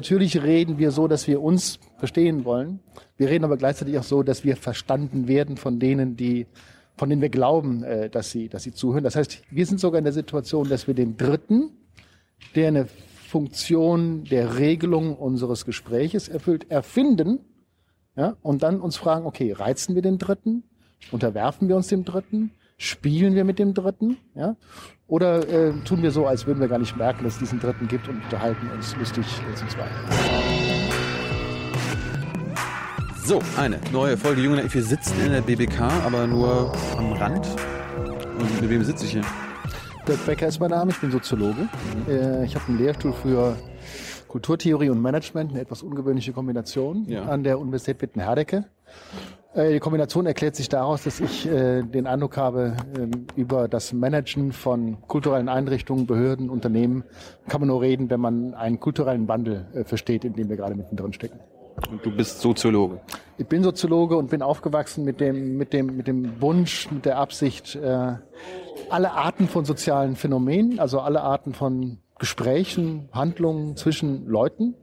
Natürlich reden wir so, dass wir uns verstehen wollen. Wir reden aber gleichzeitig auch so, dass wir verstanden werden von denen, die, von denen wir glauben, äh, dass sie, dass sie zuhören. Das heißt, wir sind sogar in der Situation, dass wir den Dritten, der eine Funktion der Regelung unseres Gespräches erfüllt, erfinden, ja, und dann uns fragen, okay, reizen wir den Dritten? Unterwerfen wir uns dem Dritten? Spielen wir mit dem Dritten? Ja? Oder äh, tun wir so, als würden wir gar nicht merken, dass es diesen Dritten gibt und unterhalten uns lustig äh, zu zweit? So, eine neue Folge Junge Wir sitzen in der BBK, aber nur am Rand. Und mit wem sitze ich hier? Dirk Becker ist mein Name, ich bin Soziologe. Mhm. Äh, ich habe einen Lehrstuhl für Kulturtheorie und Management, eine etwas ungewöhnliche Kombination ja. an der Universität Witten-Herdecke. Äh, die Kombination erklärt sich daraus, dass ich äh, den Eindruck habe, äh, über das Managen von kulturellen Einrichtungen, Behörden, Unternehmen kann man nur reden, wenn man einen kulturellen Wandel äh, versteht, in dem wir gerade mittendrin stecken. Und du bist Soziologe? Ich bin Soziologe und bin aufgewachsen mit dem, mit dem, mit dem Wunsch, mit der Absicht, äh, alle Arten von sozialen Phänomenen, also alle Arten von Gesprächen, Handlungen zwischen Leuten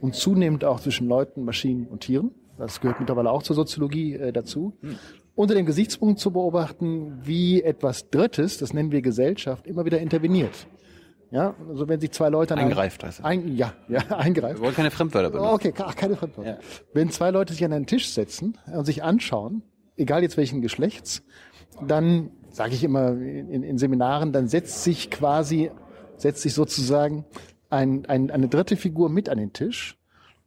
und zunehmend auch zwischen Leuten, Maschinen und Tieren das gehört mittlerweile auch zur Soziologie äh, dazu, hm. unter dem Gesichtspunkt zu beobachten, wie etwas Drittes, das nennen wir Gesellschaft, immer wieder interveniert. Ja, also wenn sich zwei Leute eingreift, heißt ein, ja, ja, eingreift. Wir wollen keine Fremdwörter benutzen. Okay, ach, keine Fremdwörter. Ja. Wenn zwei Leute sich an einen Tisch setzen und sich anschauen, egal jetzt welchen Geschlechts, dann sage ich immer in, in, Seminaren, dann setzt sich quasi, setzt sich sozusagen ein, ein, eine dritte Figur mit an den Tisch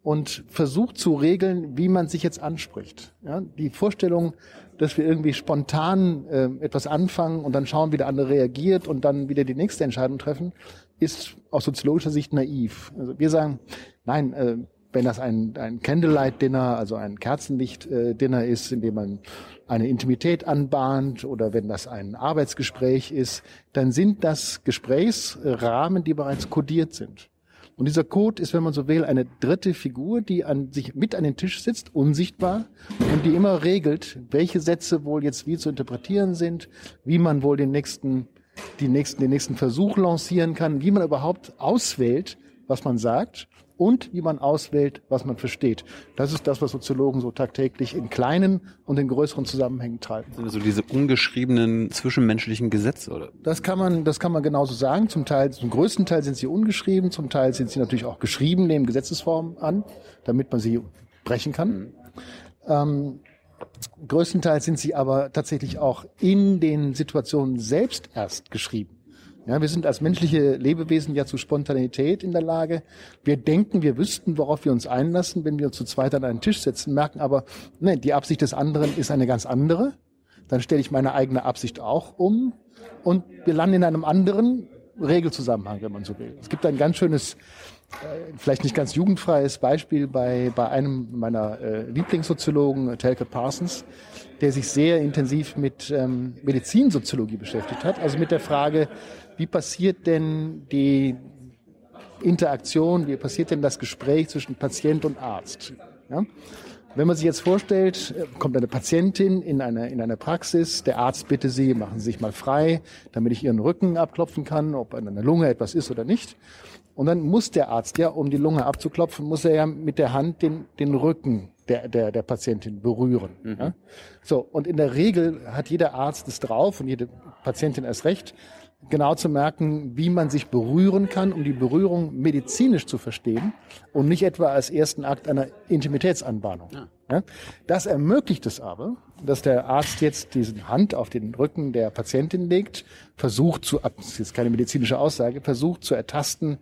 und versucht zu regeln, wie man sich jetzt anspricht. Ja, die Vorstellung, dass wir irgendwie spontan äh, etwas anfangen und dann schauen, wie der andere reagiert und dann wieder die nächste Entscheidung treffen, ist aus soziologischer Sicht naiv. Also wir sagen, nein, äh, wenn das ein, ein Candlelight-Dinner, also ein Kerzenlicht-Dinner ist, in dem man eine Intimität anbahnt oder wenn das ein Arbeitsgespräch ist, dann sind das Gesprächsrahmen, die bereits kodiert sind. Und dieser Code ist, wenn man so will, eine dritte Figur, die an sich mit an den Tisch sitzt, unsichtbar, und die immer regelt, welche Sätze wohl jetzt wie zu interpretieren sind, wie man wohl den nächsten, die nächsten, den nächsten Versuch lancieren kann, wie man überhaupt auswählt, was man sagt und wie man auswählt, was man versteht. Das ist das, was Soziologen so tagtäglich in kleinen und in größeren Zusammenhängen treiben. Also diese ungeschriebenen zwischenmenschlichen Gesetze, oder? Das kann man, das kann man genauso sagen. Zum Teil, zum größten Teil sind sie ungeschrieben, zum Teil sind sie natürlich auch geschrieben, nehmen Gesetzesformen an, damit man sie brechen kann. Ähm, größtenteils sind sie aber tatsächlich auch in den Situationen selbst erst geschrieben. Ja, wir sind als menschliche Lebewesen ja zu Spontanität in der Lage. Wir denken, wir wüssten, worauf wir uns einlassen, wenn wir uns zu zweit an einen Tisch setzen, merken aber, nee, die Absicht des anderen ist eine ganz andere. Dann stelle ich meine eigene Absicht auch um und wir landen in einem anderen Regelzusammenhang, wenn man so will. Es gibt ein ganz schönes, äh, vielleicht nicht ganz jugendfreies Beispiel bei, bei einem meiner äh, Lieblingssoziologen, Telke Parsons, der sich sehr intensiv mit ähm, Medizinsoziologie beschäftigt hat, also mit der Frage, wie passiert denn die Interaktion, wie passiert denn das Gespräch zwischen Patient und Arzt? Ja? Wenn man sich jetzt vorstellt, kommt eine Patientin in eine, in eine Praxis, der Arzt bitte Sie, machen Sie sich mal frei, damit ich Ihren Rücken abklopfen kann, ob an der Lunge etwas ist oder nicht. Und dann muss der Arzt ja, um die Lunge abzuklopfen, muss er ja mit der Hand den, den Rücken der, der, der Patientin berühren. Mhm. Ja? So, und in der Regel hat jeder Arzt es drauf und jede Patientin erst recht, genau zu merken, wie man sich berühren kann, um die Berührung medizinisch zu verstehen und nicht etwa als ersten Akt einer Intimitätsanbahnung. Ja. Ja? Das ermöglicht es aber, dass der Arzt jetzt diese Hand auf den Rücken der Patientin legt, versucht zu, das ist jetzt keine medizinische Aussage, versucht zu ertasten,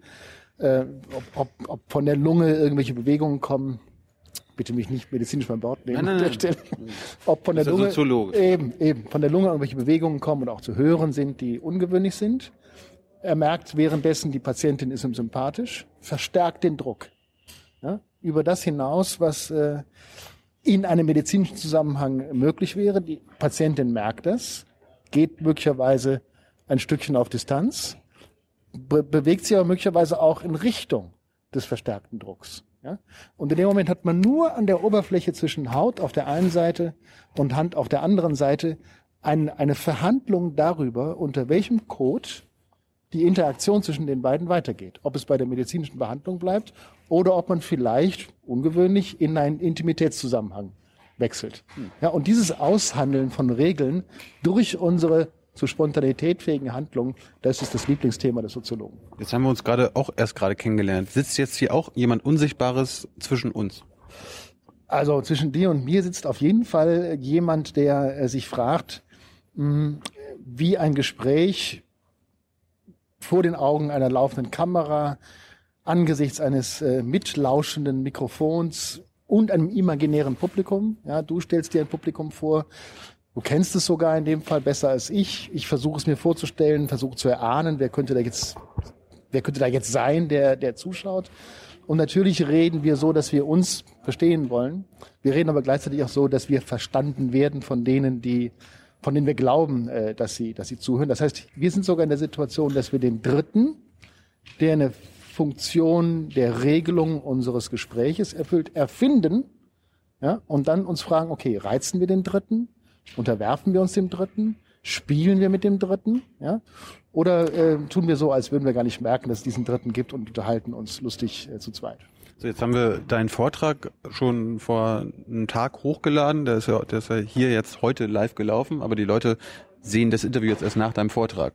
äh, ob, ob, ob von der Lunge irgendwelche Bewegungen kommen, bitte mich nicht medizinisch beim Wort nehmen nein, nein, an der Stelle, ob von der Lunge eben eben von der Lunge irgendwelche Bewegungen kommen und auch zu hören sind, die ungewöhnlich sind. Er merkt währenddessen, die Patientin ist ihm sympathisch, verstärkt den Druck ja, über das hinaus, was äh, in einem medizinischen Zusammenhang möglich wäre. Die Patientin merkt das, geht möglicherweise ein Stückchen auf Distanz, be bewegt sich aber möglicherweise auch in Richtung des verstärkten Drucks. Ja? Und in dem Moment hat man nur an der Oberfläche zwischen Haut auf der einen Seite und Hand auf der anderen Seite ein, eine Verhandlung darüber, unter welchem Code die Interaktion zwischen den beiden weitergeht. Ob es bei der medizinischen Behandlung bleibt oder ob man vielleicht ungewöhnlich in einen Intimitätszusammenhang wechselt. Ja, und dieses Aushandeln von Regeln durch unsere zu Spontanität fähigen Handlungen, das ist das Lieblingsthema des Soziologen. Jetzt haben wir uns gerade auch erst gerade kennengelernt. Sitzt jetzt hier auch jemand Unsichtbares zwischen uns? Also zwischen dir und mir sitzt auf jeden Fall jemand, der äh, sich fragt, hm, wie ein Gespräch vor den Augen einer laufenden Kamera, angesichts eines äh, mitlauschenden Mikrofons und einem imaginären Publikum. Ja, du stellst dir ein Publikum vor. Du kennst es sogar in dem Fall besser als ich. Ich versuche es mir vorzustellen, versuche zu erahnen, wer könnte da jetzt, wer könnte da jetzt sein, der, der zuschaut. Und natürlich reden wir so, dass wir uns verstehen wollen. Wir reden aber gleichzeitig auch so, dass wir verstanden werden von denen, die, von denen wir glauben, äh, dass sie, dass sie zuhören. Das heißt, wir sind sogar in der Situation, dass wir den Dritten, der eine Funktion der Regelung unseres Gespräches erfüllt, erfinden, ja, und dann uns fragen, okay, reizen wir den Dritten? Unterwerfen wir uns dem Dritten? Spielen wir mit dem Dritten? Ja? Oder äh, tun wir so, als würden wir gar nicht merken, dass es diesen Dritten gibt und unterhalten uns lustig äh, zu zweit? So, jetzt haben wir deinen Vortrag schon vor einem Tag hochgeladen. Der ist, ja, der ist ja hier jetzt heute live gelaufen, aber die Leute sehen das Interview jetzt erst nach deinem Vortrag.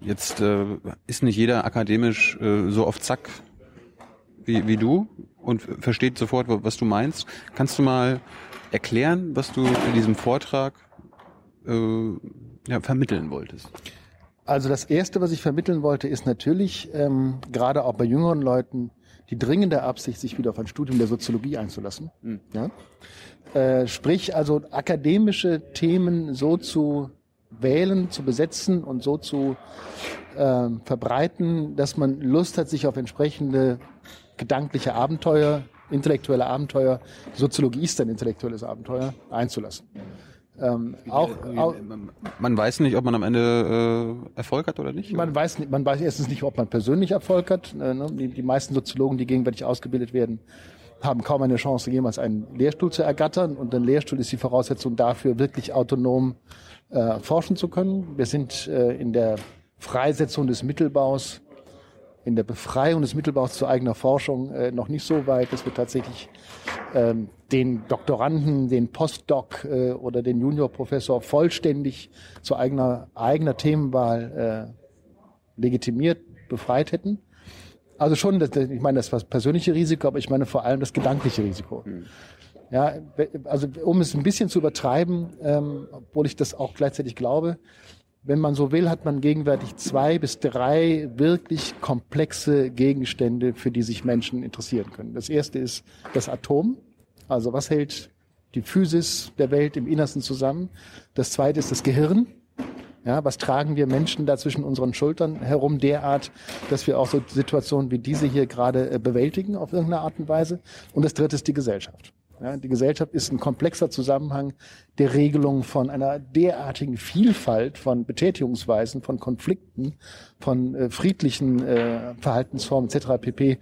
Jetzt äh, ist nicht jeder akademisch äh, so auf Zack wie, wie du und versteht sofort, was du meinst. Kannst du mal erklären, was du in diesem Vortrag äh, ja, vermitteln wolltest? Also das Erste, was ich vermitteln wollte, ist natürlich, ähm, gerade auch bei jüngeren Leuten, die dringende Absicht, sich wieder auf ein Studium der Soziologie einzulassen. Mhm. Ja? Äh, sprich, also akademische Themen so zu wählen, zu besetzen und so zu äh, verbreiten, dass man Lust hat, sich auf entsprechende gedankliche Abenteuer intellektuelle Abenteuer, Soziologie ist ein intellektuelles Abenteuer, einzulassen. Ähm, auch, auch, man weiß nicht, ob man am Ende äh, Erfolg hat oder nicht. Man weiß nicht, man weiß erstens nicht, ob man persönlich Erfolg hat. Äh, ne? die, die meisten Soziologen, die gegenwärtig ausgebildet werden, haben kaum eine Chance, jemals einen Lehrstuhl zu ergattern. Und ein Lehrstuhl ist die Voraussetzung dafür, wirklich autonom äh, forschen zu können. Wir sind äh, in der Freisetzung des Mittelbaus in der Befreiung des Mittelbaus zu eigener Forschung äh, noch nicht so weit, dass wir tatsächlich ähm, den Doktoranden, den Postdoc äh, oder den Juniorprofessor vollständig zu eigener, eigener Themenwahl äh, legitimiert, befreit hätten. Also schon, das, ich meine, das war das persönliche Risiko, aber ich meine vor allem das gedankliche Risiko. Mhm. Ja, also um es ein bisschen zu übertreiben, ähm, obwohl ich das auch gleichzeitig glaube, wenn man so will, hat man gegenwärtig zwei bis drei wirklich komplexe Gegenstände, für die sich Menschen interessieren können. Das erste ist das Atom. Also was hält die Physis der Welt im Innersten zusammen? Das zweite ist das Gehirn. Ja, was tragen wir Menschen da zwischen unseren Schultern herum derart, dass wir auch so Situationen wie diese hier gerade äh, bewältigen auf irgendeine Art und Weise? Und das dritte ist die Gesellschaft. Ja, die Gesellschaft ist ein komplexer Zusammenhang der Regelung von einer derartigen Vielfalt von Betätigungsweisen, von Konflikten, von äh, friedlichen äh, Verhaltensformen etc. pp.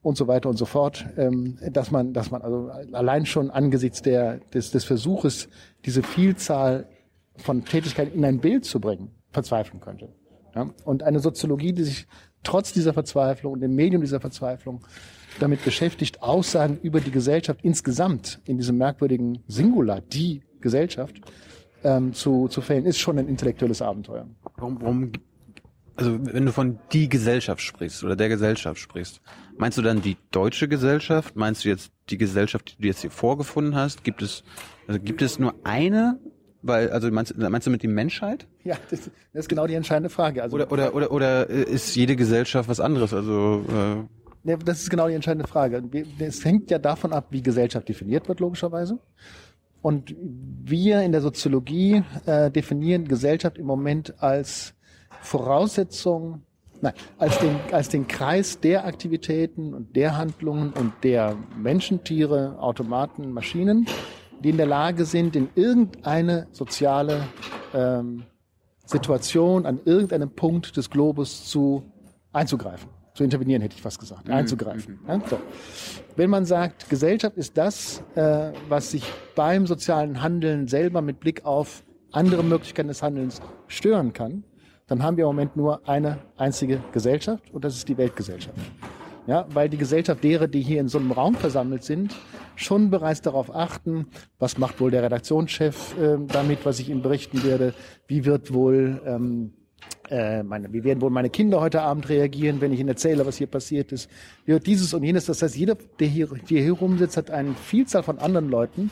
und so weiter und so fort, ähm, dass man, dass man also allein schon angesichts der, des, des Versuches, diese Vielzahl von Tätigkeiten in ein Bild zu bringen, verzweifeln könnte. Ja? Und eine Soziologie, die sich trotz dieser Verzweiflung und dem Medium dieser Verzweiflung damit beschäftigt, Aussagen über die Gesellschaft insgesamt in diesem merkwürdigen Singular, die Gesellschaft, ähm, zu, zu fällen, ist schon ein intellektuelles Abenteuer. Warum, warum, also wenn du von die Gesellschaft sprichst oder der Gesellschaft sprichst, meinst du dann die deutsche Gesellschaft? Meinst du jetzt die Gesellschaft, die du jetzt hier vorgefunden hast? Gibt es, also gibt es nur eine weil, also meinst, meinst du mit die Menschheit? Ja, das, das ist genau die entscheidende Frage. Also, oder, oder, oder, oder ist jede Gesellschaft was anderes? Also äh, das ist genau die entscheidende Frage. Es hängt ja davon ab, wie Gesellschaft definiert wird, logischerweise. Und wir in der Soziologie äh, definieren Gesellschaft im Moment als Voraussetzung, nein, als den, als den Kreis der Aktivitäten und der Handlungen und der Menschen, Tiere, Automaten, Maschinen, die in der Lage sind, in irgendeine soziale ähm, Situation an irgendeinem Punkt des Globus zu einzugreifen zu intervenieren, hätte ich fast gesagt, mhm. einzugreifen. Ja, so. Wenn man sagt, Gesellschaft ist das, äh, was sich beim sozialen Handeln selber mit Blick auf andere Möglichkeiten des Handelns stören kann, dann haben wir im Moment nur eine einzige Gesellschaft und das ist die Weltgesellschaft. Ja, weil die Gesellschaft derer, die hier in so einem Raum versammelt sind, schon bereits darauf achten, was macht wohl der Redaktionschef äh, damit, was ich ihm berichten werde, wie wird wohl ähm, äh, meine, wie werden wohl meine Kinder heute Abend reagieren, wenn ich ihnen erzähle, was hier passiert ist, wird dieses und jenes. Das heißt, jeder, der hier, der hier rumsitzt, hat eine Vielzahl von anderen Leuten,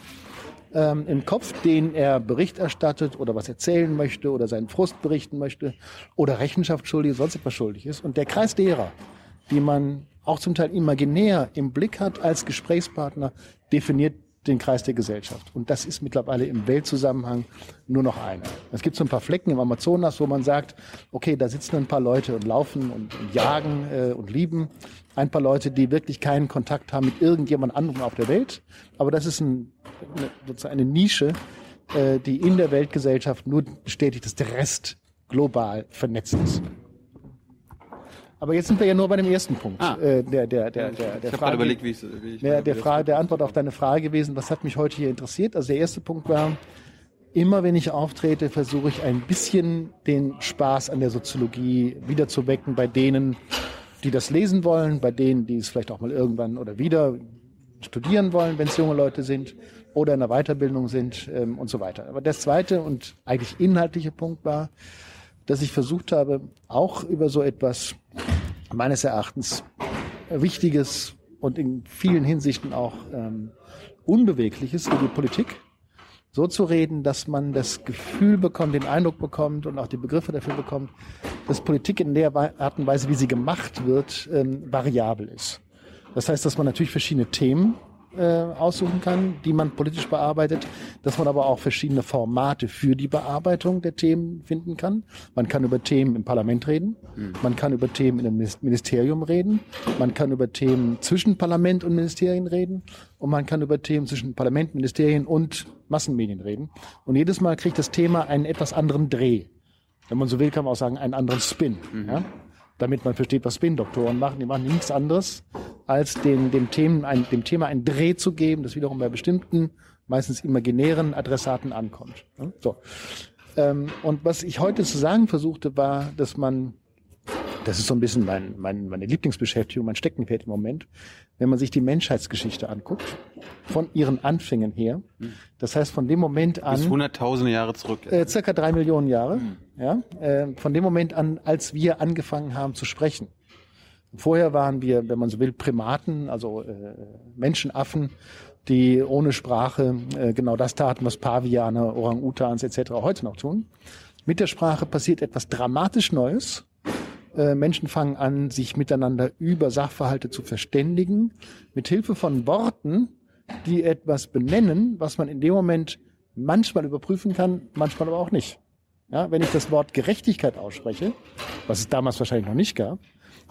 ähm, im Kopf, denen er Bericht erstattet oder was erzählen möchte oder seinen Frust berichten möchte oder Rechenschaft schuldig, sonst etwas schuldig ist. Und der Kreis derer, die man auch zum Teil imaginär im Blick hat als Gesprächspartner, definiert den Kreis der Gesellschaft. Und das ist mittlerweile im Weltzusammenhang nur noch einer. Es gibt so ein paar Flecken im Amazonas, wo man sagt, okay, da sitzen ein paar Leute und laufen und, und jagen äh, und lieben. Ein paar Leute, die wirklich keinen Kontakt haben mit irgendjemand anderem auf der Welt. Aber das ist ein, eine, sozusagen eine Nische, äh, die in der Weltgesellschaft nur bestätigt, dass der Rest global vernetzt ist. Aber jetzt sind wir ja nur bei dem ersten Punkt. Ah. Äh, der, der, der, der, der ich habe gerade überlegt, wie, ich, wie ich der, der, Frage, der Antwort auf deine Frage gewesen, was hat mich heute hier interessiert? Also der erste Punkt war, immer wenn ich auftrete, versuche ich ein bisschen den Spaß an der Soziologie wiederzuwecken bei denen, die das lesen wollen, bei denen, die es vielleicht auch mal irgendwann oder wieder studieren wollen, wenn es junge Leute sind oder in der Weiterbildung sind ähm, und so weiter. Aber das zweite und eigentlich inhaltliche Punkt war, dass ich versucht habe, auch über so etwas meines Erachtens Wichtiges und in vielen Hinsichten auch ähm, Unbewegliches wie die Politik so zu reden, dass man das Gefühl bekommt, den Eindruck bekommt und auch die Begriffe dafür bekommt, dass Politik in der Art und Weise, wie sie gemacht wird, ähm, variabel ist. Das heißt, dass man natürlich verschiedene Themen äh, aussuchen kann, die man politisch bearbeitet, dass man aber auch verschiedene Formate für die Bearbeitung der Themen finden kann. Man kann über Themen im Parlament reden, man kann über Themen in einem Minis- Ministerium reden, man kann über Themen zwischen Parlament und Ministerien reden und man kann über Themen zwischen Parlament, Ministerien und Massenmedien reden. Und jedes Mal kriegt das Thema einen etwas anderen Dreh. Wenn man so will, kann man auch sagen, einen anderen Spin. Ja? Damit man versteht, was Spin-Doktoren machen. Die machen nichts anderes, als den, dem, Themen, ein, dem Thema einen Dreh zu geben, das wiederum bei bestimmten, meistens imaginären Adressaten ankommt. So. Ähm, und was ich heute zu sagen versuchte, war, dass man, das ist so ein bisschen mein, mein, meine Lieblingsbeschäftigung, mein Steckenpferd im Moment, wenn man sich die Menschheitsgeschichte anguckt, von ihren Anfängen her, das heißt von dem Moment an Bis hunderttausende Jahre zurück. äh, circa drei Millionen Jahre. Ja, äh, von dem Moment an, als wir angefangen haben zu sprechen. Vorher waren wir, wenn man so will, Primaten, also äh, Menschenaffen, die ohne Sprache äh, genau das taten, was Paviane, Orang-Utans etc. heute noch tun. Mit der Sprache passiert etwas dramatisch Neues. Äh, Menschen fangen an, sich miteinander über Sachverhalte zu verständigen, mit Hilfe von Worten, die etwas benennen, was man in dem Moment manchmal überprüfen kann, manchmal aber auch nicht. Ja, wenn ich das Wort Gerechtigkeit ausspreche, was es damals wahrscheinlich noch nicht gab,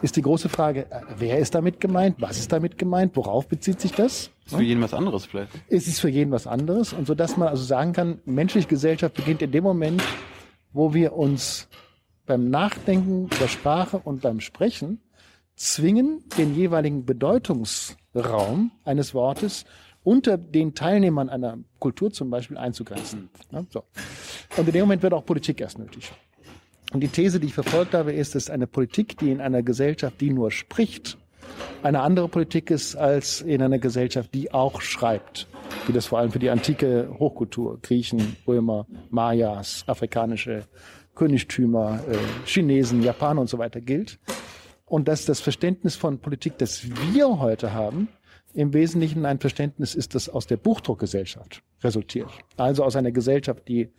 ist die große Frage, äh, wer ist damit gemeint, was ist damit gemeint, worauf bezieht sich das? ist für jeden was anderes vielleicht. Es ist für jeden was anderes und so dass man also sagen kann, menschliche Gesellschaft beginnt in dem Moment, wo wir uns beim Nachdenken der Sprache und beim Sprechen zwingen, den jeweiligen Bedeutungsraum eines Wortes unter den Teilnehmern einer Kultur zum Beispiel einzugrenzen. Ja, so. Und in dem Moment wird auch Politik erst nötig. Und die These, die ich verfolgt habe, ist, dass eine Politik, die in einer Gesellschaft, die nur spricht, eine andere Politik ist als in einer Gesellschaft, die auch schreibt. Wie das vor allem für die antike Hochkultur, Griechen, Römer, Mayas, afrikanische Königtümer, äh, Chinesen, Japaner und so weiter gilt. Und dass das Verständnis von Politik, das wir heute haben, im Wesentlichen ein Verständnis ist, das aus der Buchdruckgesellschaft resultiert. Also aus einer Gesellschaft, die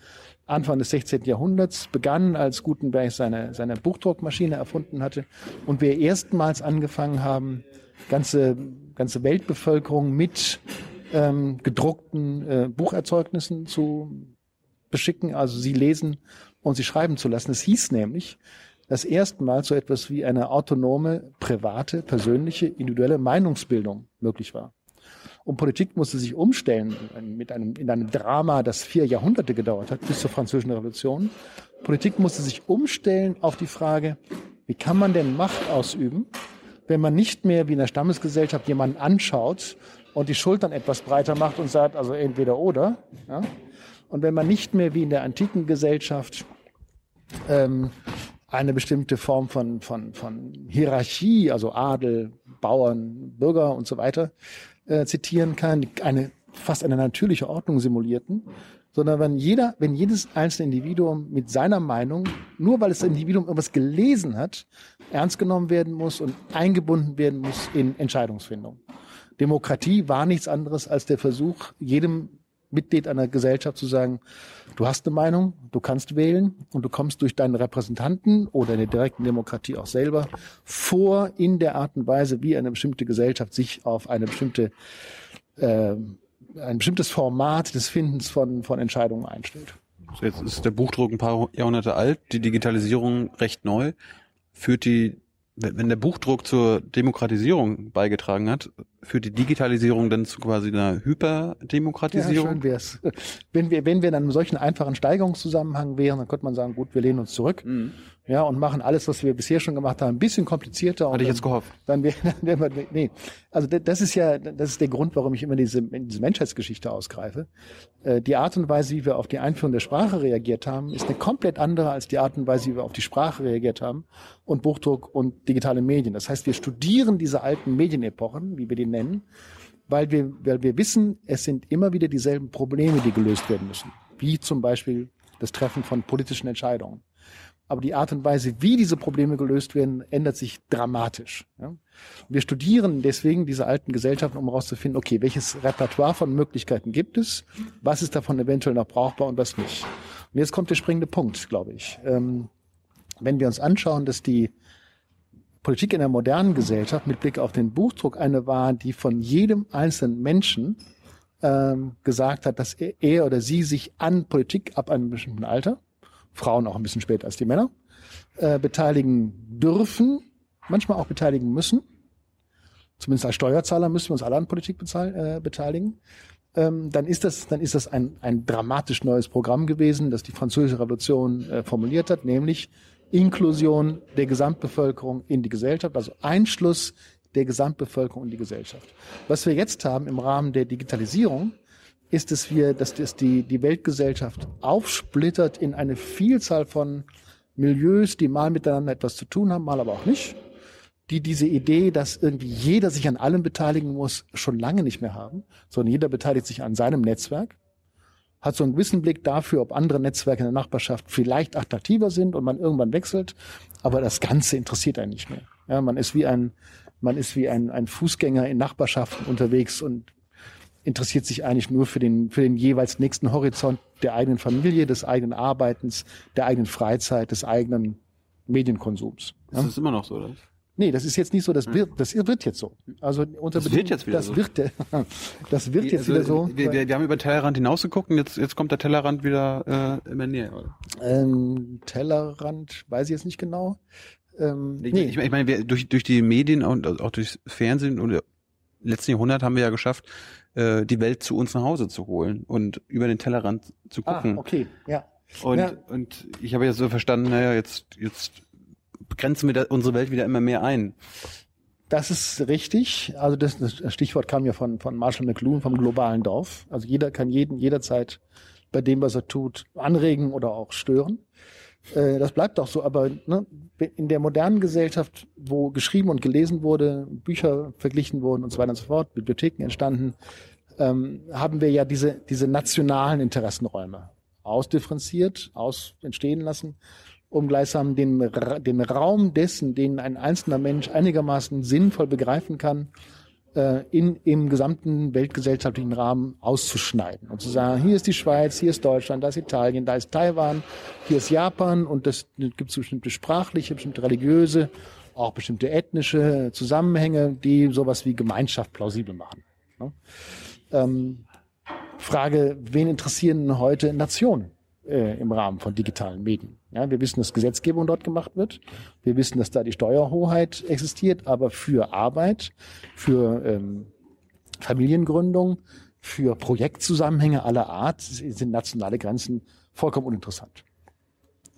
Anfang des 16. Jahrhunderts begann, als Gutenberg seine, seine Buchdruckmaschine erfunden hatte und wir erstmals angefangen haben, ganze, ganze Weltbevölkerung mit ähm, gedruckten äh, Bucherzeugnissen zu beschicken, also sie lesen und sie schreiben zu lassen. Es hieß nämlich, dass erstmals so etwas wie eine autonome, private, persönliche, individuelle Meinungsbildung möglich war. Und Politik musste sich umstellen mit einem, in einem Drama, das vier Jahrhunderte gedauert hat, bis zur Französischen Revolution. Politik musste sich umstellen auf die Frage, wie kann man denn Macht ausüben, wenn man nicht mehr wie in der Stammesgesellschaft jemanden anschaut und die Schultern etwas breiter macht und sagt, also entweder oder. Ja? Und wenn man nicht mehr wie in der antiken Gesellschaft ähm, eine bestimmte Form von, von, von Hierarchie, also Adel, Bauern, Bürger und so weiter, äh, zitieren kann, eine fast eine natürliche Ordnung simulierten, sondern wenn jeder, wenn jedes einzelne Individuum mit seiner Meinung, nur weil das Individuum irgendwas gelesen hat, ernst genommen werden muss und eingebunden werden muss in Entscheidungsfindung. Demokratie war nichts anderes als der Versuch, jedem Mitglied einer Gesellschaft zu sagen, du hast eine Meinung, du kannst wählen und du kommst durch deine Repräsentanten oder in der direkten Demokratie auch selber vor in der Art und Weise, wie eine bestimmte Gesellschaft sich auf eine bestimmte äh, ein bestimmtes Format des Findens von, von Entscheidungen einstellt. Jetzt ist der Buchdruck ein paar Jahrhunderte alt, die Digitalisierung recht neu. Führt die wenn der Buchdruck zur Demokratisierung beigetragen hat, führt die Digitalisierung dann zu quasi einer Hyperdemokratisierung? Ja, schön wär's. Wenn wir, wenn wir in einem solchen einfachen Steigerungszusammenhang wären, dann könnte man sagen, gut, wir lehnen uns zurück. Mhm ja, und machen alles, was wir bisher schon gemacht haben, ein bisschen komplizierter. Hatte ich jetzt gehofft. Dann wäre, dann wär, nee. Also das ist ja, das ist der Grund, warum ich immer diese, diese Menschheitsgeschichte ausgreife. Äh, die Art und Weise, wie wir auf die Einführung der Sprache reagiert haben, ist eine komplett andere als die Art und Weise, wie wir auf die Sprache reagiert haben und Buchdruck und digitale Medien. Das heißt, wir studieren diese alten Medienepochen, wie wir die nennen, weil wir, weil wir wissen, es sind immer wieder dieselben Probleme, die gelöst werden müssen. Wie zum Beispiel das Treffen von politischen Entscheidungen aber die Art und Weise, wie diese Probleme gelöst werden, ändert sich dramatisch. Ja? Wir studieren deswegen diese alten Gesellschaften, um herauszufinden, okay, welches Repertoire von Möglichkeiten gibt es, was ist davon eventuell noch brauchbar und was nicht. Und jetzt kommt der springende Punkt, glaube ich. Ähm, wenn wir uns anschauen, dass die Politik in der modernen Gesellschaft mit Blick auf den Buchdruck eine war, die von jedem einzelnen Menschen ähm, gesagt hat, dass er, er oder sie sich an Politik ab einem bestimmten Alter Frauen auch ein bisschen später als die Männer, äh, beteiligen dürfen, manchmal auch beteiligen müssen. Zumindest als Steuerzahler müssen wir uns alle an Politik äh, beteiligen. Ähm, dann ist das, dann ist das ein, ein dramatisch neues Programm gewesen, das die Französische Revolution äh, formuliert hat, nämlich Inklusion der Gesamtbevölkerung in die Gesellschaft, also Einschluss der Gesamtbevölkerung in die Gesellschaft. Was wir jetzt haben im Rahmen der Digitalisierung, ist es wir, dass das die, die Weltgesellschaft aufsplittert in eine Vielzahl von Milieus, die mal miteinander etwas zu tun haben, mal aber auch nicht, die diese Idee, dass irgendwie jeder sich an allem beteiligen muss, schon lange nicht mehr haben, sondern jeder beteiligt sich an seinem Netzwerk, hat so einen gewissen Blick dafür, ob andere Netzwerke in der Nachbarschaft vielleicht attraktiver sind und man irgendwann wechselt, aber das Ganze interessiert einen nicht mehr. Ja, man ist wie ein, man ist wie ein, ein Fußgänger in Nachbarschaften unterwegs und interessiert sich eigentlich nur für den, für den jeweils nächsten Horizont der eigenen Familie, des eigenen Arbeitens, der eigenen Freizeit, des eigenen Medienkonsums. Ja? Ist das immer noch so, oder? Nee, das ist jetzt nicht so, das wird, das wird jetzt so. Also unter das wird jetzt wieder das so. Wird, das wird jetzt also, wieder so. Wir, wir, wir haben über Tellerrand hinausgeguckt und jetzt, jetzt kommt der Tellerrand wieder äh, immer näher, oder? Ähm, Tellerrand, weiß ich jetzt nicht genau. Ähm, ich, nee. ich, ich meine, durch, durch die Medien und auch durchs Fernsehen und letzten Jahrhundert haben wir ja geschafft, äh, die Welt zu uns nach Hause zu holen und über den Tellerrand zu ah, gucken. Ah, okay, ja. Und, ja. und ich habe ja so verstanden, naja, jetzt, jetzt grenzen wir da unsere Welt wieder immer mehr ein. Das ist richtig. Also das, das Stichwort kam ja von, von Marshall McLuhan vom globalen Dorf. Also jeder kann jeden jederzeit bei dem, was er tut, anregen oder auch stören. Äh, das bleibt auch so, aber ne, in der modernen Gesellschaft, wo geschrieben und gelesen wurde, Bücher verglichen wurden und so weiter und so fort, Bibliotheken entstanden, ähm, haben wir ja diese, diese nationalen Interessenräume ausdifferenziert, aus entstehen lassen, um gleichsam den, den Raum dessen, den ein einzelner Mensch einigermaßen sinnvoll begreifen kann, äh, in, im gesamten weltgesellschaftlichen Rahmen auszuschneiden und zu sagen, hier ist die Schweiz, hier ist Deutschland, da ist Italien, da ist Taiwan, hier ist Japan und das gibt es bestimmte sprachliche, bestimmte religiöse, auch bestimmte ethnische Zusammenhänge, die sowas wie Gemeinschaft plausibel machen. Ne? Ähm, Frage, wen interessieren heute Nationen äh, im Rahmen von digitalen Medien? Ja, wir wissen, dass Gesetzgebung dort gemacht wird. Wir wissen, dass da die Steuerhoheit existiert, aber für Arbeit, für ähm, Familiengründung, für Projektzusammenhänge aller Art sind nationale Grenzen vollkommen uninteressant.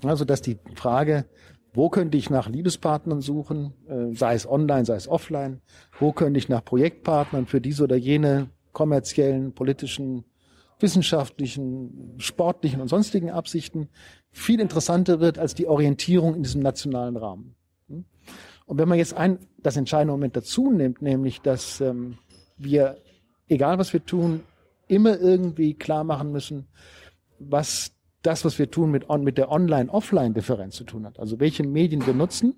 Also, dass die Frage, wo könnte ich nach Liebespartnern suchen, äh, sei es online, sei es offline, wo könnte ich nach Projektpartnern für diese oder jene kommerziellen, politischen wissenschaftlichen, sportlichen und sonstigen Absichten viel interessanter wird als die Orientierung in diesem nationalen Rahmen. Hm? Und wenn man jetzt ein, das entscheidende Moment dazu nimmt, nämlich, dass ähm, wir, egal was wir tun, immer irgendwie klar machen müssen, was das, was wir tun, mit, on, mit der Online-Offline-Differenz zu tun hat. Also welche Medien wir nutzen,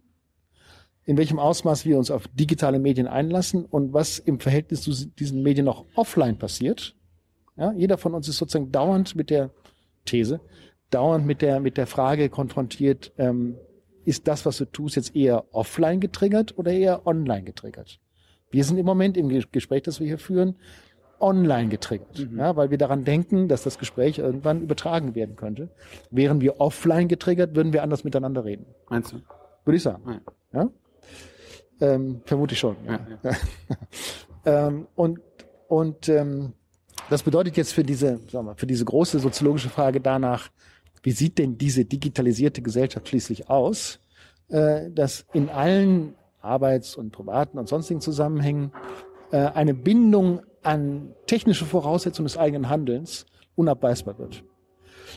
in welchem Ausmaß wir uns auf digitale Medien einlassen und was im Verhältnis zu diesen Medien noch offline passiert. Ja, jeder von uns ist sozusagen dauernd mit der These, dauernd mit der, mit der Frage konfrontiert, ähm, ist das, was du tust, jetzt eher offline getriggert oder eher online getriggert? Wir sind im Moment im Gespräch, das wir hier führen, online getriggert, mhm. ja, weil wir daran denken, dass das Gespräch irgendwann übertragen werden könnte. Wären wir offline getriggert, würden wir anders miteinander reden. Meinst du? Würde ich sagen. Ja. ja? Ähm, vermute ich schon. Ja. ähm, und und ähm, das bedeutet jetzt für diese, sagen wir, für diese große soziologische Frage danach, wie sieht denn diese digitalisierte Gesellschaft schließlich aus, äh, dass in allen Arbeits- und privaten und sonstigen Zusammenhängen äh, eine Bindung an technische Voraussetzungen des eigenen Handelns unabweisbar wird.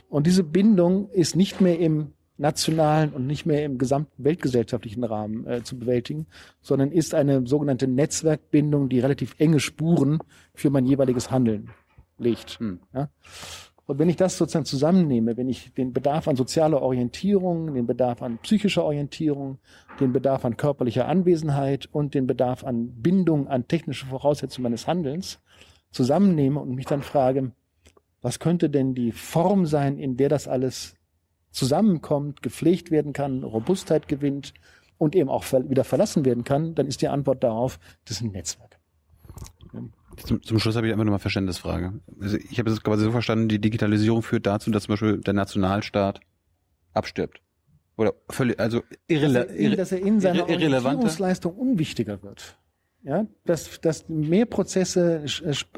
Und diese Bindung ist nicht mehr im nationalen und nicht mehr im gesamten weltgesellschaftlichen Rahmen äh, zu bewältigen, sondern ist eine sogenannte Netzwerkbindung, die relativ enge Spuren für mein jeweiliges Handeln legt. Hm. Ja? Und wenn ich das sozusagen zusammennehme, wenn ich den Bedarf an sozialer Orientierung, den Bedarf an psychischer Orientierung, den Bedarf an körperlicher Anwesenheit und den Bedarf an Bindung an technische Voraussetzungen meines Handelns zusammennehme und mich dann frage, was könnte denn die Form sein, in der das alles zusammenkommt, gepflegt werden kann, Robustheit gewinnt und eben auch wieder verlassen werden kann, dann ist die Antwort darauf, das ist ein Netzwerk. Zum, zum Schluss habe ich einfach nur mal Verständnisfrage. Also ich habe es quasi so verstanden, die Digitalisierung führt dazu, dass zum Beispiel der Nationalstaat abstirbt. Oder völlig, also irrele dass er in, dass er in seiner Orientierungsleistung unwichtiger wird. Ja, dass, dass mehr Prozesse,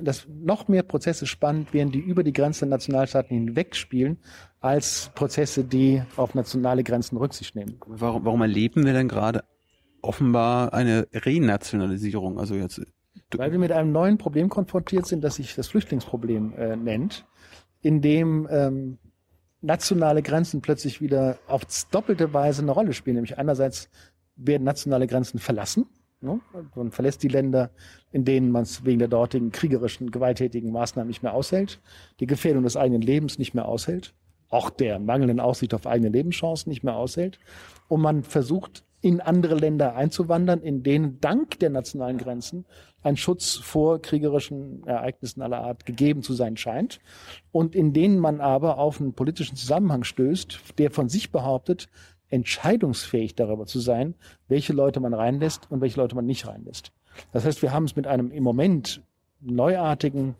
dass noch mehr Prozesse spannend werden, die über die Grenzen der Nationalstaaten hinweg spielen, als Prozesse, die auf nationale Grenzen Rücksicht nehmen. Warum, warum erleben wir denn gerade offenbar eine Renationalisierung? Also jetzt weil wir mit einem neuen Problem konfrontiert sind, das sich das Flüchtlingsproblem äh, nennt, in dem ähm, nationale Grenzen plötzlich wieder auf doppelte Weise eine Rolle spielen. Nämlich einerseits werden nationale Grenzen verlassen. Ne? Man verlässt die Länder, in denen man es wegen der dortigen kriegerischen, gewalttätigen Maßnahmen nicht mehr aushält, die Gefährdung des eigenen Lebens nicht mehr aushält, auch der mangelnden Aussicht auf eigene Lebenschancen nicht mehr aushält. Und man versucht, in andere Länder einzuwandern, in denen dank der nationalen Grenzen ein Schutz vor kriegerischen Ereignissen aller Art gegeben zu sein scheint und in denen man aber auf einen politischen Zusammenhang stößt, der von sich behauptet, entscheidungsfähig darüber zu sein, welche Leute man reinlässt und welche Leute man nicht reinlässt. Das heißt, wir haben es mit einem im Moment neuartigen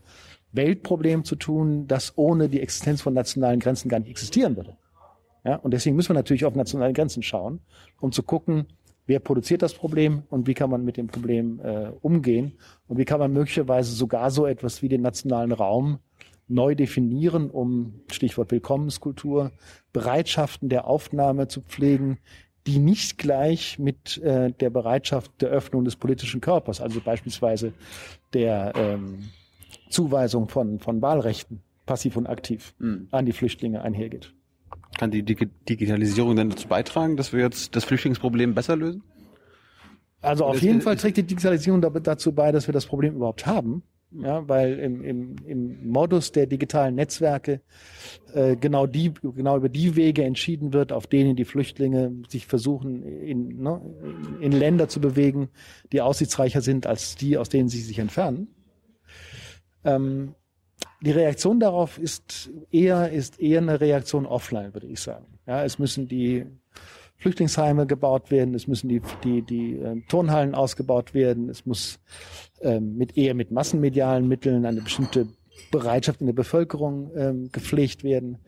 Weltproblem zu tun, das ohne die Existenz von nationalen Grenzen gar nicht existieren würde. Ja, und deswegen müssen wir natürlich auf nationale Grenzen schauen, um zu gucken, wer produziert das Problem und wie kann man mit dem Problem äh, umgehen und wie kann man möglicherweise sogar so etwas wie den nationalen Raum neu definieren, um Stichwort Willkommenskultur, Bereitschaften der Aufnahme zu pflegen, die nicht gleich mit äh, der Bereitschaft der Öffnung des politischen Körpers, also beispielsweise der ähm, Zuweisung von, von Wahlrechten, passiv und aktiv, mhm. an die Flüchtlinge einhergeht. Kann die Digitalisierung denn dazu beitragen, dass wir jetzt das Flüchtlingsproblem besser lösen? Also auf jeden Fall trägt die Digitalisierung dazu bei, dass wir das Problem überhaupt haben. Ja, weil im, im, im Modus der digitalen Netzwerke äh, genau die genau über die Wege entschieden wird, auf denen die Flüchtlinge sich versuchen in, ne, in Länder zu bewegen, die aussichtsreicher sind als die, aus denen sie sich entfernen. Ähm, die Reaktion darauf ist eher, ist eher eine Reaktion offline, würde ich sagen. Ja, es müssen die Flüchtlingsheime gebaut werden, es müssen die, die, die äh, Turnhallen ausgebaut werden, es muss ähm, mit eher mit massenmedialen Mitteln eine bestimmte Bereitschaft in der Bevölkerung ähm, gepflegt werden,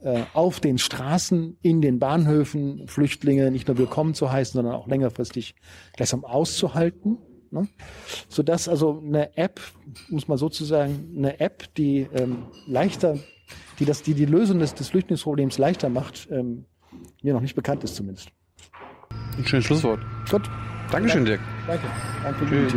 äh, auf den Straßen, in den Bahnhöfen Flüchtlinge nicht nur willkommen zu heißen, sondern auch längerfristig gleichsam auszuhalten. Ne? Sodass also eine App, muss man sozusagen, eine App, die ähm, leichter, die das, die die Lösung des, des Flüchtlingsproblems leichter macht, ähm, mir noch nicht bekannt ist zumindest. Ein schönes Schlusswort. Gut. Dankeschön, Dirk. Danke. Danke, Tschüss.